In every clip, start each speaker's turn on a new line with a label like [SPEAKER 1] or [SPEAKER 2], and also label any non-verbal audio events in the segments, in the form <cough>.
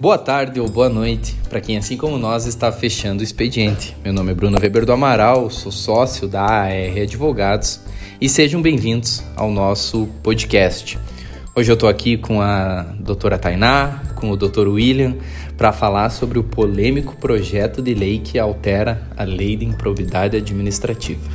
[SPEAKER 1] Boa tarde ou boa noite para quem, assim como nós, está fechando o expediente. Meu nome é Bruno Weber do Amaral, sou sócio da AR Advogados e sejam bem-vindos ao nosso podcast. Hoje eu estou aqui com a doutora Tainá, com o doutor William, para falar sobre o polêmico projeto de lei que altera a lei de improbidade administrativa.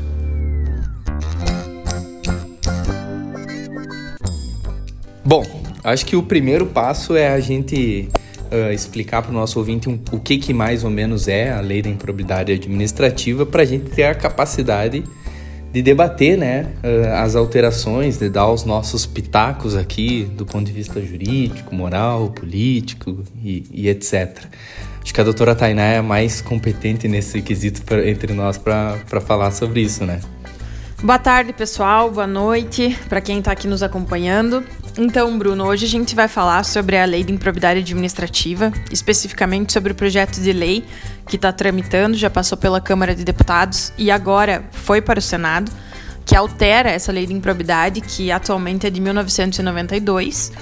[SPEAKER 1] Bom, acho que o primeiro passo é a gente uh, explicar para o nosso ouvinte um, o que, que mais ou menos é a lei da improbidade administrativa para a gente ter a capacidade de debater né, uh, as alterações, de dar os nossos pitacos aqui do ponto de vista jurídico, moral, político e, e etc. Acho que a doutora Tainá é mais competente nesse quesito pra, entre nós para falar sobre isso, né?
[SPEAKER 2] Boa tarde, pessoal. Boa noite para quem está aqui nos acompanhando. Então, Bruno, hoje a gente vai falar sobre a Lei de Improbidade Administrativa, especificamente sobre o projeto de lei que está tramitando, já passou pela Câmara de Deputados e agora foi para o Senado, que altera essa Lei de Improbidade, que atualmente é de 1992.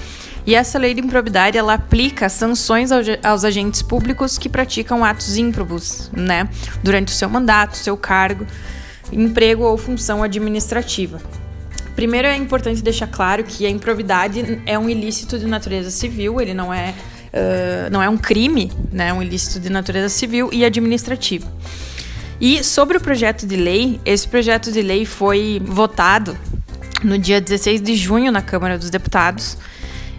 [SPEAKER 2] E essa lei de improbidade ela aplica sanções aos agentes públicos que praticam atos ímprobos, né, durante o seu mandato, seu cargo, emprego ou função administrativa. Primeiro é importante deixar claro que a improbidade é um ilícito de natureza civil, ele não é, uh, não é um crime, né? Um ilícito de natureza civil e administrativa. E sobre o projeto de lei, esse projeto de lei foi votado no dia 16 de junho na Câmara dos Deputados,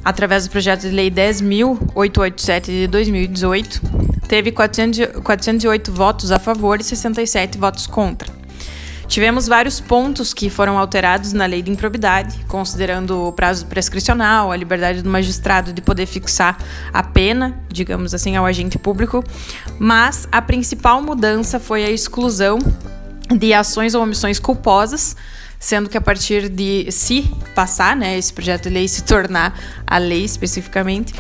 [SPEAKER 2] através do projeto de lei 10.887 de 2018. Teve 400, 408 votos a favor e 67 votos contra. Tivemos vários pontos que foram alterados na lei de improbidade, considerando o prazo prescricional, a liberdade do magistrado de poder fixar a pena, digamos assim, ao agente público, mas a principal mudança foi a exclusão de ações ou omissões culposas, sendo que a partir de se passar, né, esse projeto de lei se tornar a lei especificamente,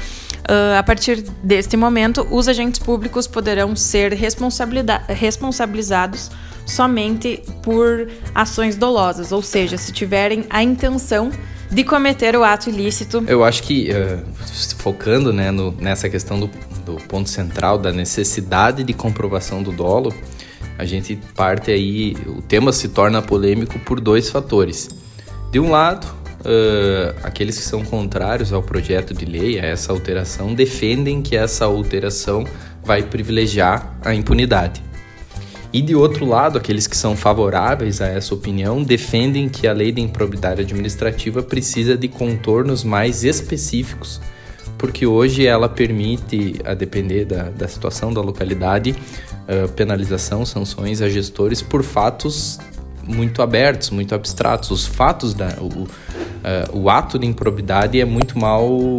[SPEAKER 2] Uh, a partir deste momento, os agentes públicos poderão ser responsabilizados somente por ações dolosas, ou seja, se tiverem a intenção de cometer o ato ilícito.
[SPEAKER 1] Eu acho que, uh, focando né, no, nessa questão do, do ponto central da necessidade de comprovação do dolo, a gente parte aí, o tema se torna polêmico por dois fatores. De um lado, uh, aqueles que são contrários ao projeto de lei, a essa alteração, defendem que essa alteração vai privilegiar a impunidade. E de outro lado, aqueles que são favoráveis a essa opinião defendem que a lei da improbidade administrativa precisa de contornos mais específicos, porque hoje ela permite, a depender da, da situação da localidade, uh, penalização, sanções a gestores por fatos muito abertos, muito abstratos. Os fatos da. O, uh, o ato de improbidade é muito mal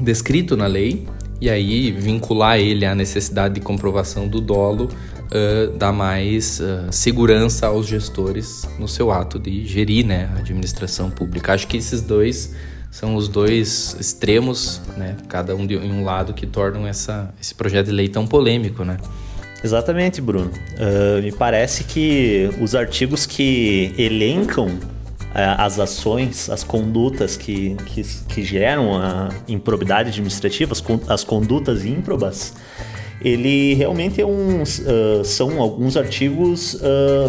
[SPEAKER 1] descrito na lei, e aí vincular ele à necessidade de comprovação do dolo uh, dá mais uh, segurança aos gestores no seu ato de gerir né, a administração pública. Acho que esses dois são os dois extremos, né, cada um de em um lado, que tornam essa, esse projeto de lei tão polêmico, né?
[SPEAKER 3] Exatamente, Bruno. Uh, me parece que os artigos que elencam as ações, as condutas que, que, que, geram a improbidade administrativa, as, as condutas ímprobas, ele realmente é um, uh, são alguns artigos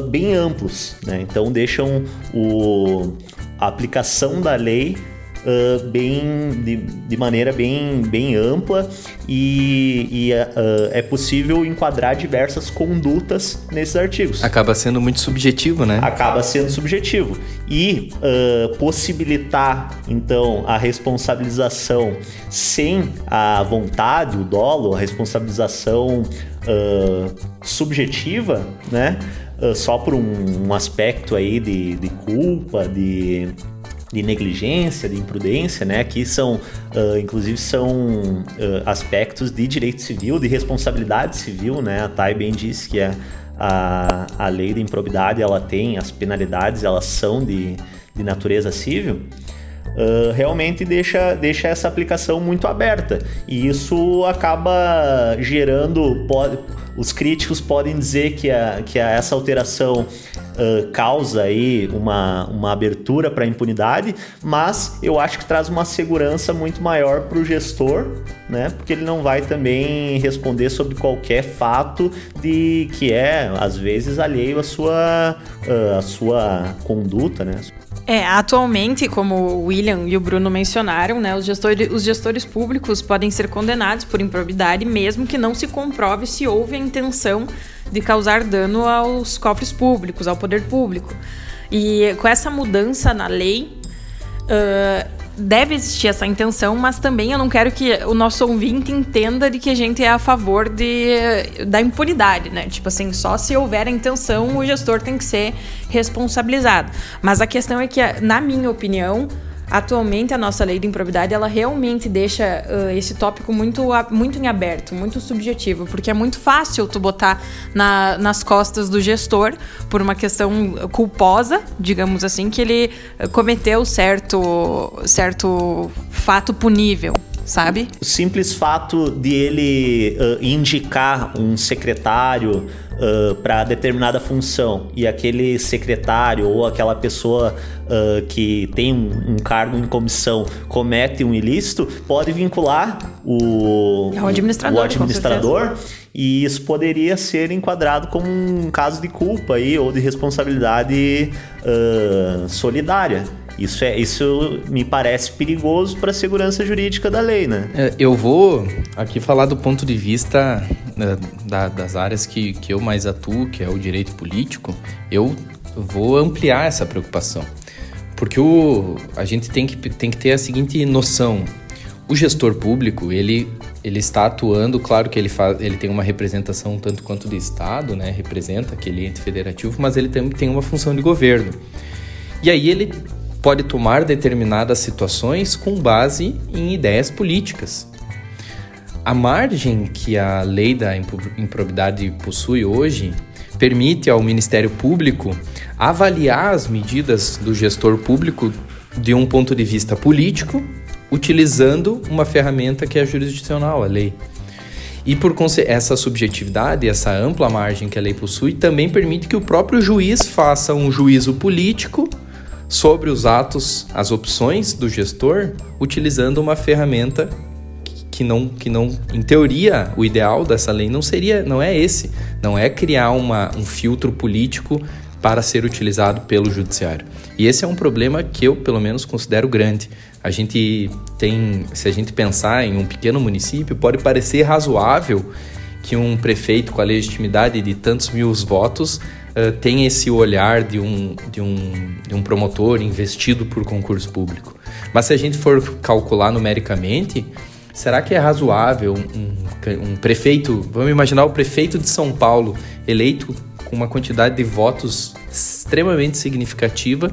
[SPEAKER 3] bem amplos, né? então deixam o, a aplicação da lei uh, bem de, de, maneira bem, bem ampla e, e uh, é possível enquadrar diversas condutas nesses artigos.
[SPEAKER 1] Acaba sendo muito subjetivo, né?
[SPEAKER 3] Acaba sendo subjetivo. E uh, possibilitar, então, a responsabilização sem a vontade, o dolo, a responsabilização subjetiva, né? só por um, um aspecto aí de, de culpa, de de negligência, de imprudência, né? Que são, uh, inclusive, são uh, aspectos de direito civil, de responsabilidade civil, né? A Thay bem disse que a, a, a lei da improbidade ela tem as penalidades, elas são de, de natureza civil. Uh, realmente deixa, deixa essa aplicação muito aberta. E isso acaba gerando. Pode, os críticos podem dizer que, a, que a, essa alteração uh, causa aí uma, uma abertura para a impunidade, mas eu acho que traz uma segurança muito maior para o gestor, né? Porque ele não vai também responder sobre qualquer fato de que é às vezes alheio à sua, uh, à sua conduta, né?
[SPEAKER 2] É, atualmente, como o William e o Bruno mencionaram, né, os, gestores, os gestores públicos podem ser condenados por improbidade mesmo que não se comprove se houve a intenção de causar dano aos cofres públicos, ao poder público. E com essa mudança na lei, uh, deve existir essa intenção, mas também eu não quero que o nosso ouvinte entenda de que a gente é a favor de, da impunidade, né? Tipo assim, só se houver a intenção, o gestor tem que ser responsabilizado. Mas a questão é que, na minha opinião, atualmente a nossa lei de improbidade ela realmente deixa uh, esse tópico muito, muito em aberto, muito subjetivo, porque é muito fácil tu botar na, nas costas do gestor por uma questão culposa, digamos assim, que ele cometeu certo, certo fato punível sabe?
[SPEAKER 3] O simples fato de ele uh, indicar um secretário uh, para determinada função e aquele secretário ou aquela pessoa uh, que tem um, um, cargo em comissão comete um ilícito, pode vincular o,
[SPEAKER 2] é o administrador,
[SPEAKER 3] o administrador e isso poderia ser enquadrado como um caso de culpa aí, ou de responsabilidade solidária. Isso, é, isso me parece perigoso para a segurança jurídica da lei, né?
[SPEAKER 1] É, eu vou aqui falar do ponto de vista né, da, das áreas que, que eu mais atuo, que é o direito político. Eu vou ampliar essa preocupação. Porque o, a gente tem que, tem que ter a seguinte noção. O gestor público, ele, ele está atuando, claro que ele, faz, ele tem uma representação tanto quanto do Estado, né? representa aquele ente federativo, mas ele também tem uma função de governo. E aí ele pode tomar determinadas situações com base em ideias políticas. A margem que a lei da improbidade possui hoje permite ao Ministério Público avaliar as medidas do gestor público de um ponto de vista político, utilizando uma ferramenta que é jurisdicional, a lei. E por essa subjetividade, essa ampla margem que a lei possui, também permite que o próprio juiz faça um juízo político sobre os atos, as opções do gestor, utilizando uma ferramenta que não, que não, em teoria, o ideal dessa lei não seria, não é esse, não é criar uma, um filtro político para ser utilizado pelo judiciário. E esse é um problema que eu, pelo menos, considero grande. A gente tem, se a gente pensar em um pequeno município, pode parecer razoável que um prefeito com a legitimidade de tantos mil votos uh, tem esse olhar de um, de, um, de um promotor investido por concurso público. Mas se a gente for calcular numericamente, será que é razoável um, um prefeito, vamos imaginar o prefeito de São Paulo eleito com uma quantidade de votos extremamente significativa,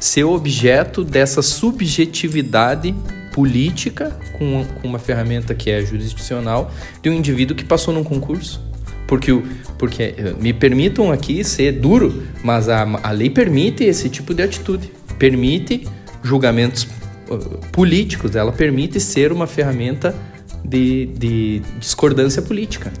[SPEAKER 1] ser objeto dessa subjetividade política com uma ferramenta que é jurisdicional de um indivíduo que passou num concurso? Porque, porque eh, me permitam aqui ser duro, mas a, a lei permite esse tipo de atitude. Permite julgamentos uh, políticos, ela permite ser uma ferramenta de, de discordância política.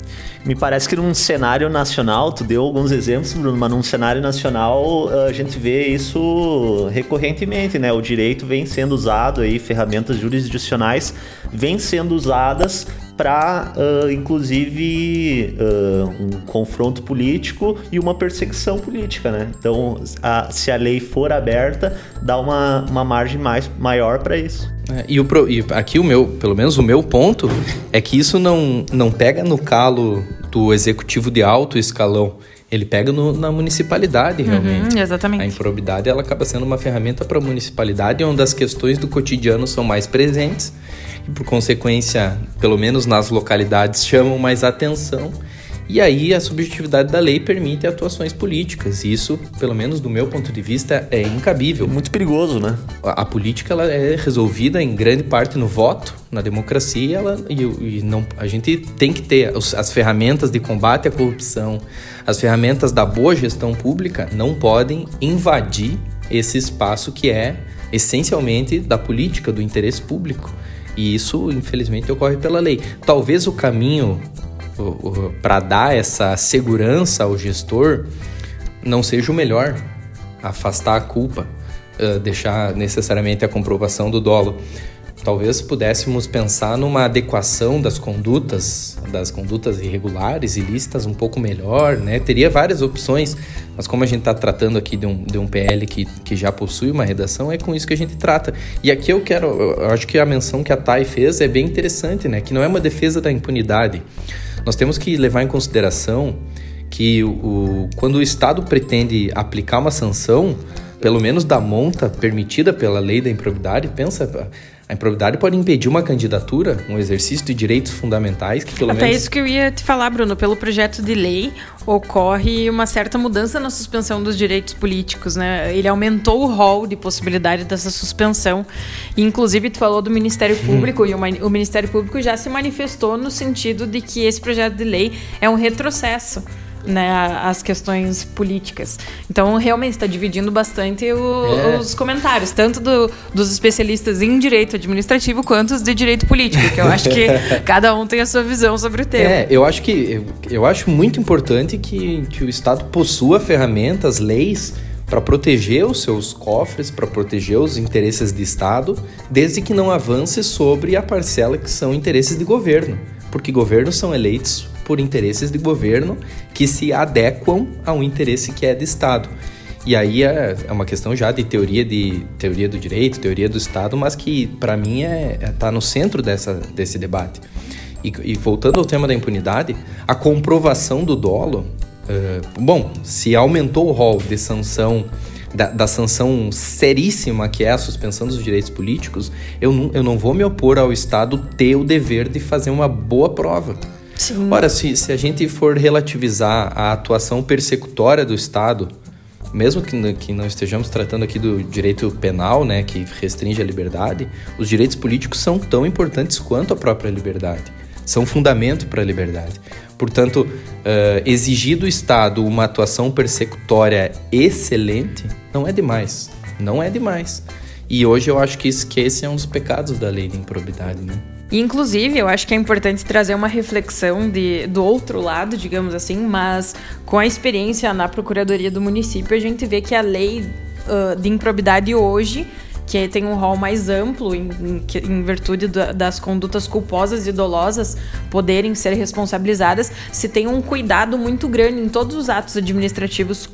[SPEAKER 3] Me parece que num cenário nacional, tu deu alguns exemplos, Bruno, mas num cenário nacional a gente vê isso recorrentemente, né? O direito vem sendo usado aí, ferramentas jurisdicionais vêm sendo usadas para, uh, inclusive, uh, um confronto político e uma perseguição política, né? Então, a, se a lei for aberta, dá uma, uma margem mais, maior para isso.
[SPEAKER 1] É, e, o, e aqui o meu, pelo menos o meu ponto, é que isso não, não pega no calo do executivo de alto escalão. Ele pega no, na municipalidade, uhum, realmente.
[SPEAKER 2] Uhum, exatamente.
[SPEAKER 1] A improbidade ela acaba sendo uma ferramenta para a municipalidade, onde as questões do cotidiano são mais presentes e, por consequência, pelo menos nas localidades, chamam mais atenção e aí a subjetividade da lei permite atuações políticas. E isso, pelo menos do meu ponto de vista, é incabível.
[SPEAKER 3] Muito perigoso, né?
[SPEAKER 1] A, a política ela é resolvida em grande parte no voto, na democracia, ela, e, e não, a gente tem que ter os, as ferramentas de combate à corrupção, as ferramentas da boa gestão pública não podem invadir esse espaço que é essencialmente da política, do interesse público. E isso, infelizmente, ocorre pela lei. Talvez o caminho para dar essa segurança ao gestor não seja o melhor, afastar a culpa, deixar necessariamente a comprovação do dolo. Talvez pudéssemos pensar numa adequação das condutas, das condutas irregulares, ilícitas, um pouco melhor, né? Teria várias opções, mas como a gente está tratando aqui de um, de um PL que, que já possui uma redação, é com isso que a gente trata. E aqui eu quero, eu acho que a menção que a TAI fez é bem interessante, né? Que não é uma defesa da impunidade. Nós temos que levar em consideração que o, quando o Estado pretende aplicar uma sanção, pelo menos da monta permitida pela lei da improbidade, pensa, a improbidade pode impedir uma candidatura, um exercício de direitos fundamentais que pelo
[SPEAKER 2] Até
[SPEAKER 1] menos...
[SPEAKER 2] isso que eu ia te falar, Bruno. Pelo projeto de lei, ocorre uma certa mudança na suspensão dos direitos políticos, né? Ele aumentou o rol de possibilidade dessa suspensão. E, inclusive, tu falou do Ministério hum. Público, hum. e o, o Ministério Público já se manifestou no sentido de que esse projeto de lei é um retrocesso né, as questões políticas. Então, realmente está dividindo bastante o, é. os comentários, tanto do, dos especialistas em direito administrativo quanto os de direito político, que eu acho que <laughs> cada um tem a sua visão sobre o tema.
[SPEAKER 1] É, eu acho que eu, eu acho muito importante que, que o Estado possua ferramentas, leis para proteger os seus cofres, para proteger os interesses de Estado, desde que não avance sobre a parcela que são interesses de governo, porque governos são eleitos por interesses de governo que se adequam a um interesse que é de Estado. E aí é, é uma questão já de teoria de teoria do direito, teoria do Estado, mas que para mim é, é tá no centro dessa, desse debate. E, e, voltando ao tema da impunidade, a comprovação do dolo, uh, bom, se aumentou o rol de sanção da, da, sanção seríssima que é a suspensão dos direitos políticos, eu não, eu não vou me opor ao Estado ter o dever de fazer uma boa prova. Sim. Ora, se, se a gente for relativizar a atuação persecutória do Estado, mesmo que, que não estejamos tratando aqui do direito penal, né, que restringe a liberdade, os direitos políticos são tão importantes quanto a própria liberdade. São fundamento para a liberdade. Portanto, uh, exigir do Estado uma atuação persecutória excelente não é demais. Não é demais. E hoje eu acho que, isso, que esse é um dos pecados da lei de improbidade, né?
[SPEAKER 2] Inclusive, eu acho que é importante trazer uma reflexão de, do outro lado, digamos assim, mas com a experiência na Procuradoria do município, a gente vê que a lei uh, de improbidade hoje que tem um rol mais amplo em, em, em virtude da, das condutas culposas e dolosas poderem ser responsabilizadas, se tem um cuidado muito grande em todos os atos administrativos uh,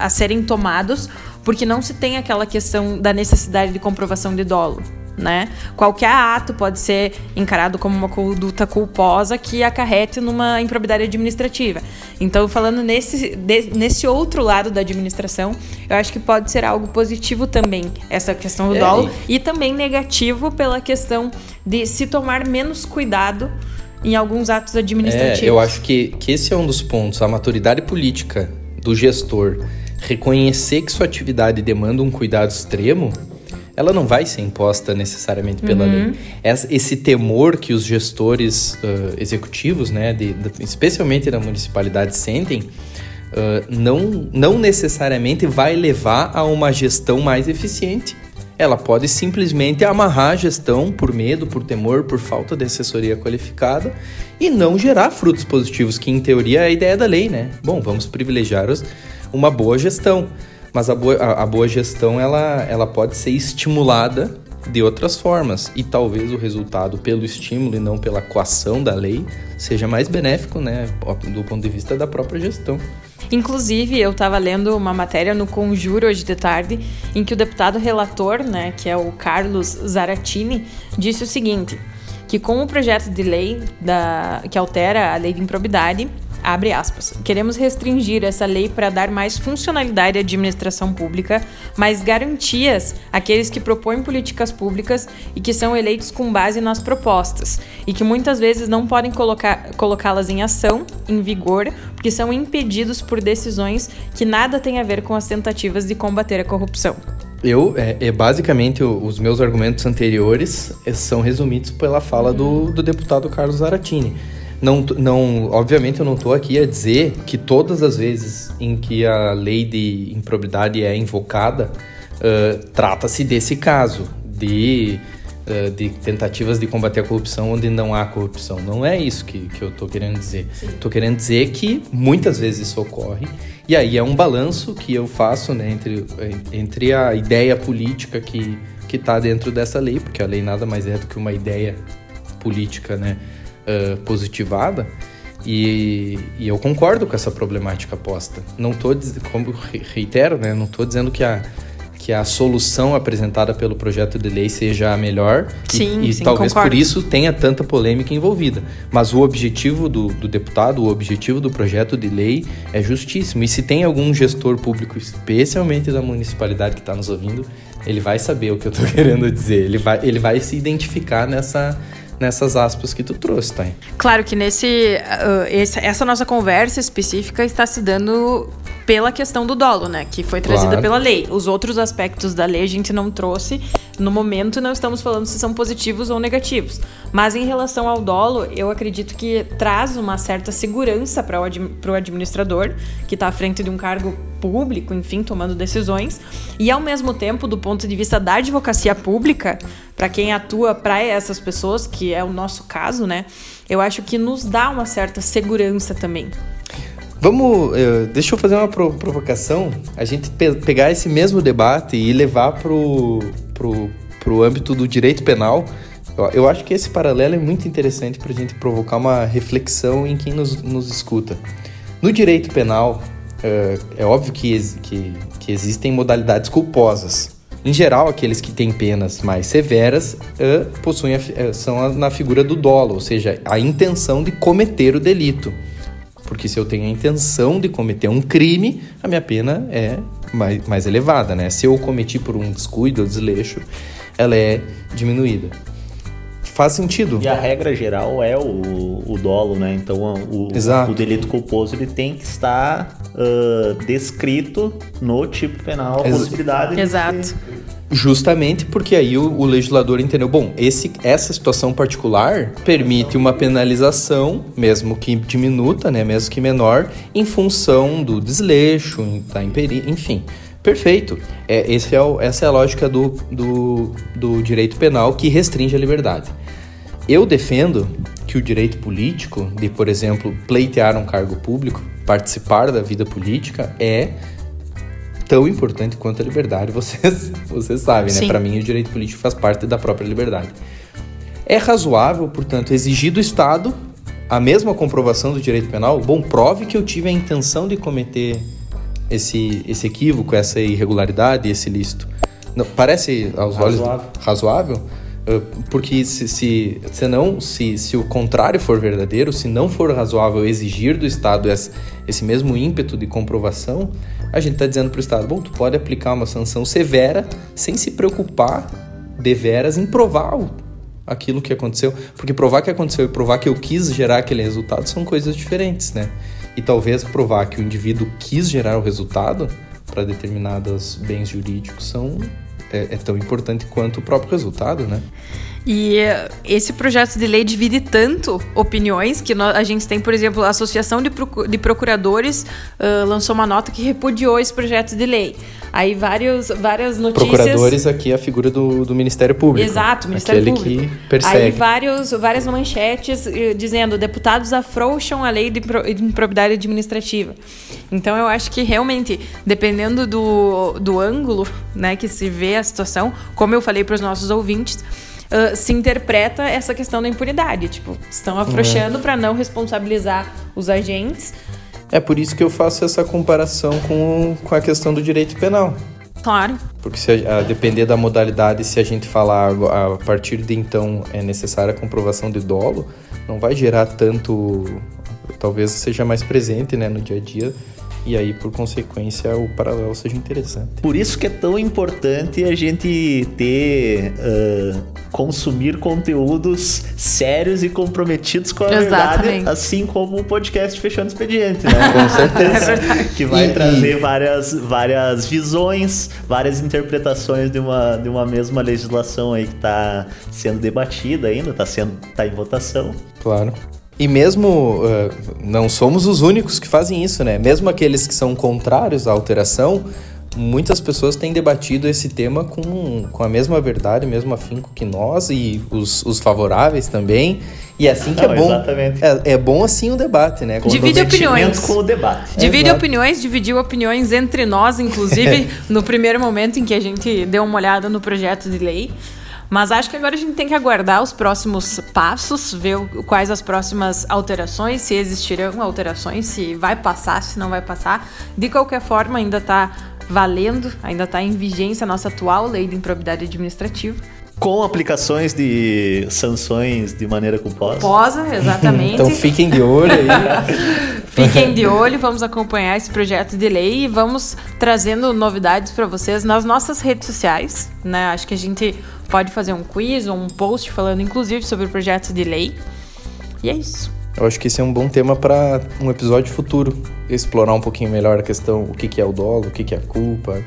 [SPEAKER 2] a serem tomados, porque não se tem aquela questão da necessidade de comprovação de dolo né? Qualquer ato pode ser encarado como uma conduta culposa que acarrete numa improbidade administrativa. Então, falando nesse, de, nesse outro lado da administração, eu acho que pode ser algo positivo também, essa questão do é, dolo, e... e também negativo pela questão de se tomar menos cuidado em alguns atos administrativos.
[SPEAKER 1] É, eu acho que, que esse é um dos pontos, a maturidade política do gestor reconhecer que sua atividade demanda um cuidado extremo ela não vai ser imposta necessariamente pela uhum. lei. Esse temor que os gestores uh, executivos, né, de, de, especialmente da municipalidade, sentem, uh, não, não necessariamente vai levar a uma gestão mais eficiente. Ela pode simplesmente amarrar a gestão por medo, por temor, por falta de assessoria qualificada e não gerar frutos positivos, que em teoria é a ideia da lei, né? Bom, vamos privilegiar os, uma boa gestão. Mas a boa, a, a boa gestão ela, ela pode ser estimulada de outras formas e talvez o resultado pelo estímulo e não pela coação da lei seja mais benéfico, né, do ponto de vista da própria gestão.
[SPEAKER 2] Inclusive, eu estava lendo uma matéria no Conjuro hoje de tarde, em que o deputado relator, né, que é o Carlos Zaratini, disse o seguinte: que com o projeto de lei da, que altera a lei de improbidade, Abre aspas. Queremos restringir essa lei para dar mais funcionalidade à administração pública, mais garantias àqueles que propõem políticas públicas e que são eleitos com base nas propostas, e que muitas vezes não podem colocá-las em ação, em vigor, porque são impedidos por decisões que nada têm a ver com as tentativas de combater a corrupção.
[SPEAKER 1] Eu, é, é basicamente, os meus argumentos anteriores é, são resumidos pela fala do, do deputado Carlos Zaratini. Não, não, obviamente eu não estou aqui a dizer que todas as vezes em que a lei de improbidade é invocada, uh, trata-se desse caso, de, uh, de tentativas de combater a corrupção onde não há corrupção. Não é isso que, que eu estou querendo dizer. Estou querendo dizer que muitas vezes isso ocorre, e aí é um balanço que eu faço né, entre, entre a ideia política que está dentro dessa lei, porque a lei nada mais é do que uma ideia política né, uh, positivada, e, e, eu concordo com essa problemática posta. Não estou como reitero, né? Não estou dizendo que a que a solução apresentada pelo projeto de lei seja a melhor
[SPEAKER 2] sim,
[SPEAKER 1] e, e
[SPEAKER 2] sim,
[SPEAKER 1] talvez
[SPEAKER 2] concordo.
[SPEAKER 1] por isso tenha tanta polêmica envolvida. Mas o objetivo do, do, deputado, o objetivo do projeto de lei é justíssimo. E se tem algum gestor público, especialmente da municipalidade que está nos ouvindo, ele vai saber o que eu estou <laughs> querendo dizer. Ele vai, ele vai se identificar nessa nessas aspas que tu trouxe, tá?
[SPEAKER 2] Claro que nesse uh, esse, essa nossa conversa específica está se dando pela questão do dolo, né? Que foi trazida claro. pela lei. Os outros aspectos da lei a gente não trouxe. No momento, não estamos falando se são positivos ou negativos. Mas em relação ao dolo, eu acredito que traz uma certa segurança para o administrador, que está à frente de um cargo público, enfim, tomando decisões. E ao mesmo tempo, do ponto de vista da advocacia pública, para quem atua para essas pessoas, que é o nosso caso, né? Eu acho que nos dá uma certa segurança também.
[SPEAKER 1] Vamos, uh, deixa eu fazer uma provocação. A gente pe pegar esse mesmo debate e levar pro, pro, pro âmbito do direito penal. Eu, acho que esse paralelo é muito interessante para a gente provocar uma reflexão em quem nos, nos escuta. No direito penal, é óbvio que, que, que existem modalidades culposas. Em geral, aqueles que têm penas mais severas uh, possuem a, são na figura do dolo, ou seja, a intenção de cometer o delito. Porque se eu tenho a intenção de cometer um crime, a minha pena é mais, mais elevada, né? Se eu cometi por um descuido ou desleixo, ela é diminuída. Faz sentido.
[SPEAKER 3] E a regra geral é o, o dolo, né? Então o, o delito culposo ele tem que estar uh, descrito no tipo penal a Ex possibilidade
[SPEAKER 2] Exato.
[SPEAKER 3] De
[SPEAKER 1] Justamente porque aí o, o, legislador entendeu, bom, esse, essa situação particular permite uma penalização, mesmo que diminuta, né, mesmo que menor, em função do desleixo, da imperi, enfim. Perfeito. É, esse é o, essa é a lógica do, do, do direito penal que restringe a liberdade. Eu defendo que o direito político, de, por exemplo, pleitear um cargo público, participar da vida política, é tão importante quanto a liberdade, <laughs> vocês, vocês sabem, né? Para mim, o direito político faz parte da própria liberdade. É razoável, portanto, exigir do Estado a mesma comprovação do direito penal? Bom, prove que eu tive a intenção de cometer esse, esse equívoco, essa irregularidade, esse ilícito. Não, parece aos razoável. olhos razoável? Ah, porque se, se, se, não, se, se o contrário for verdadeiro, se não for razoável exigir do Estado esse, esse mesmo ímpeto de comprovação, a gente está dizendo para o Estado, bom, tu pode aplicar uma sanção severa sem se preocupar deveras em provar aquilo que aconteceu. Porque provar que aconteceu e provar que eu quis gerar aquele resultado são coisas diferentes, né? E talvez provar que o indivíduo quis gerar o resultado para determinados bens jurídicos são é, é tão importante quanto o próprio resultado, né?
[SPEAKER 2] E esse projeto de lei divide tanto opiniões que nós, a gente tem, por exemplo, a Associação de, de Procuradores uh, lançou uma nota que repudiou esse projeto de lei. Aí vários, várias notícias.
[SPEAKER 1] Procuradores aqui é a figura do, do Ministério Público.
[SPEAKER 2] Exato, Ministério
[SPEAKER 1] aquele
[SPEAKER 2] Público.
[SPEAKER 1] que persegue.
[SPEAKER 2] Aí vários, várias manchetes uh, dizendo deputados afrouxam a lei de, de improbidade administrativa. Então eu acho que realmente, dependendo do, do ângulo né, que se vê a situação, como eu falei para os nossos ouvintes, uh, se interpreta essa questão da impunidade. Tipo, estão afrouxando é. para não responsabilizar os agentes.
[SPEAKER 1] É por isso que eu faço essa comparação com, com a questão do direito penal.
[SPEAKER 2] Claro.
[SPEAKER 1] Porque se a, a depender da modalidade, se a gente falar a, a partir de então é necessária a comprovação de dolo, não vai gerar tanto, talvez seja mais presente, né, no dia a dia e aí, por consequência, o paralelo seja interessante.
[SPEAKER 3] Por isso que é tão importante a gente ter, uh, consumir conteúdos sérios e comprometidos com a Exatamente. verdade, assim como o podcast Fechando Expediente, né? <laughs>
[SPEAKER 1] com certeza.
[SPEAKER 3] É que vai e, trazer e... várias, várias visões, várias interpretações de uma, de uma mesma legislação aí que está sendo debatida ainda, está sendo tá em votação.
[SPEAKER 1] Claro. E mesmo uh, não somos os únicos que fazem isso, né? Mesmo aqueles que são contrários à alteração muitas pessoas têm debatido esse tema com, com a mesma verdade, o mesmo afinco que nós e os, os favoráveis também. E é assim que Não, é bom. É, é, bom assim o debate, né?
[SPEAKER 2] Com Divide opiniões.
[SPEAKER 3] Com o debate.
[SPEAKER 2] Divide opiniões, dividiu opiniões entre nós, inclusive, <laughs> no primeiro momento em que a gente deu uma olhada no projeto de lei. Mas acho que agora a gente tem que aguardar os próximos passos, ver quais as próximas alterações, se existirão alterações, se vai passar, se não vai passar. De qualquer forma, ainda está valendo, ainda está em vigência a nossa atual lei de improbidade administrativa.
[SPEAKER 3] Com aplicações de sanções de maneira culposa.
[SPEAKER 2] Culposa, exatamente.
[SPEAKER 1] então fiquem de olho aí. <laughs>
[SPEAKER 2] fiquem de olho, vamos acompanhar esse projeto de lei e vamos trazendo novidades para vocês nas nossas redes sociais, né? Acho que a gente pode fazer um quiz ou um post falando inclusive sobre o projeto de lei. E é isso.
[SPEAKER 1] Eu acho que esse é um bom tema para um episódio futuro. Explorar um pouquinho melhor a questão, o que, que é o dolo, o que, que é a culpa.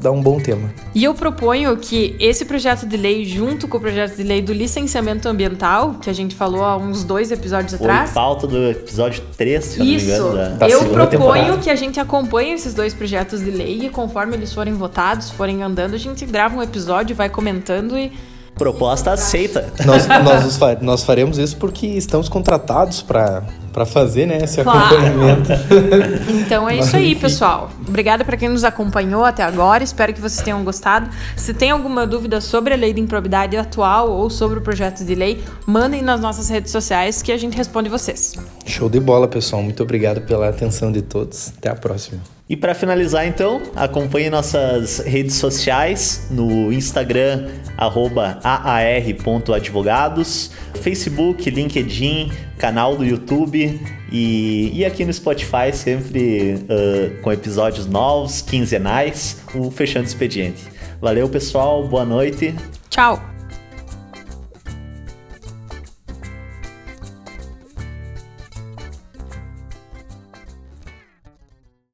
[SPEAKER 1] Dá um bom tema.
[SPEAKER 2] E eu proponho que esse projeto de lei, junto com o projeto de lei do licenciamento ambiental, que a gente falou há uns dois episódios
[SPEAKER 3] Foi
[SPEAKER 2] atrás.
[SPEAKER 3] pauta do episódio 3, se
[SPEAKER 2] Isso. não me engano. Da, eu proponho temporada. que a gente acompanhe esses dois projetos de lei e conforme eles forem votados, forem andando, a gente grava um episódio, vai comentando e
[SPEAKER 3] Proposta aceita.
[SPEAKER 1] Nós, nós, nós faremos isso porque estamos contratados para para fazer né, esse claro. acompanhamento. <laughs>
[SPEAKER 2] Então é isso aí, pessoal. Obrigada para quem nos acompanhou até agora. Espero que vocês tenham gostado. Se tem alguma dúvida sobre a lei de improbidade atual ou sobre o projeto de lei, mandem nas nossas redes sociais que a gente responde vocês.
[SPEAKER 1] Show de bola, pessoal. Muito obrigado pela atenção de todos. Até a próxima.
[SPEAKER 3] E para finalizar, então, acompanhe nossas redes sociais no Instagram, aar.advogados, Facebook, LinkedIn, canal do YouTube e, e aqui no Spotify, sempre uh, com episódios novos, quinzenais, o Fechando Expediente. Valeu, pessoal, boa noite.
[SPEAKER 2] Tchau!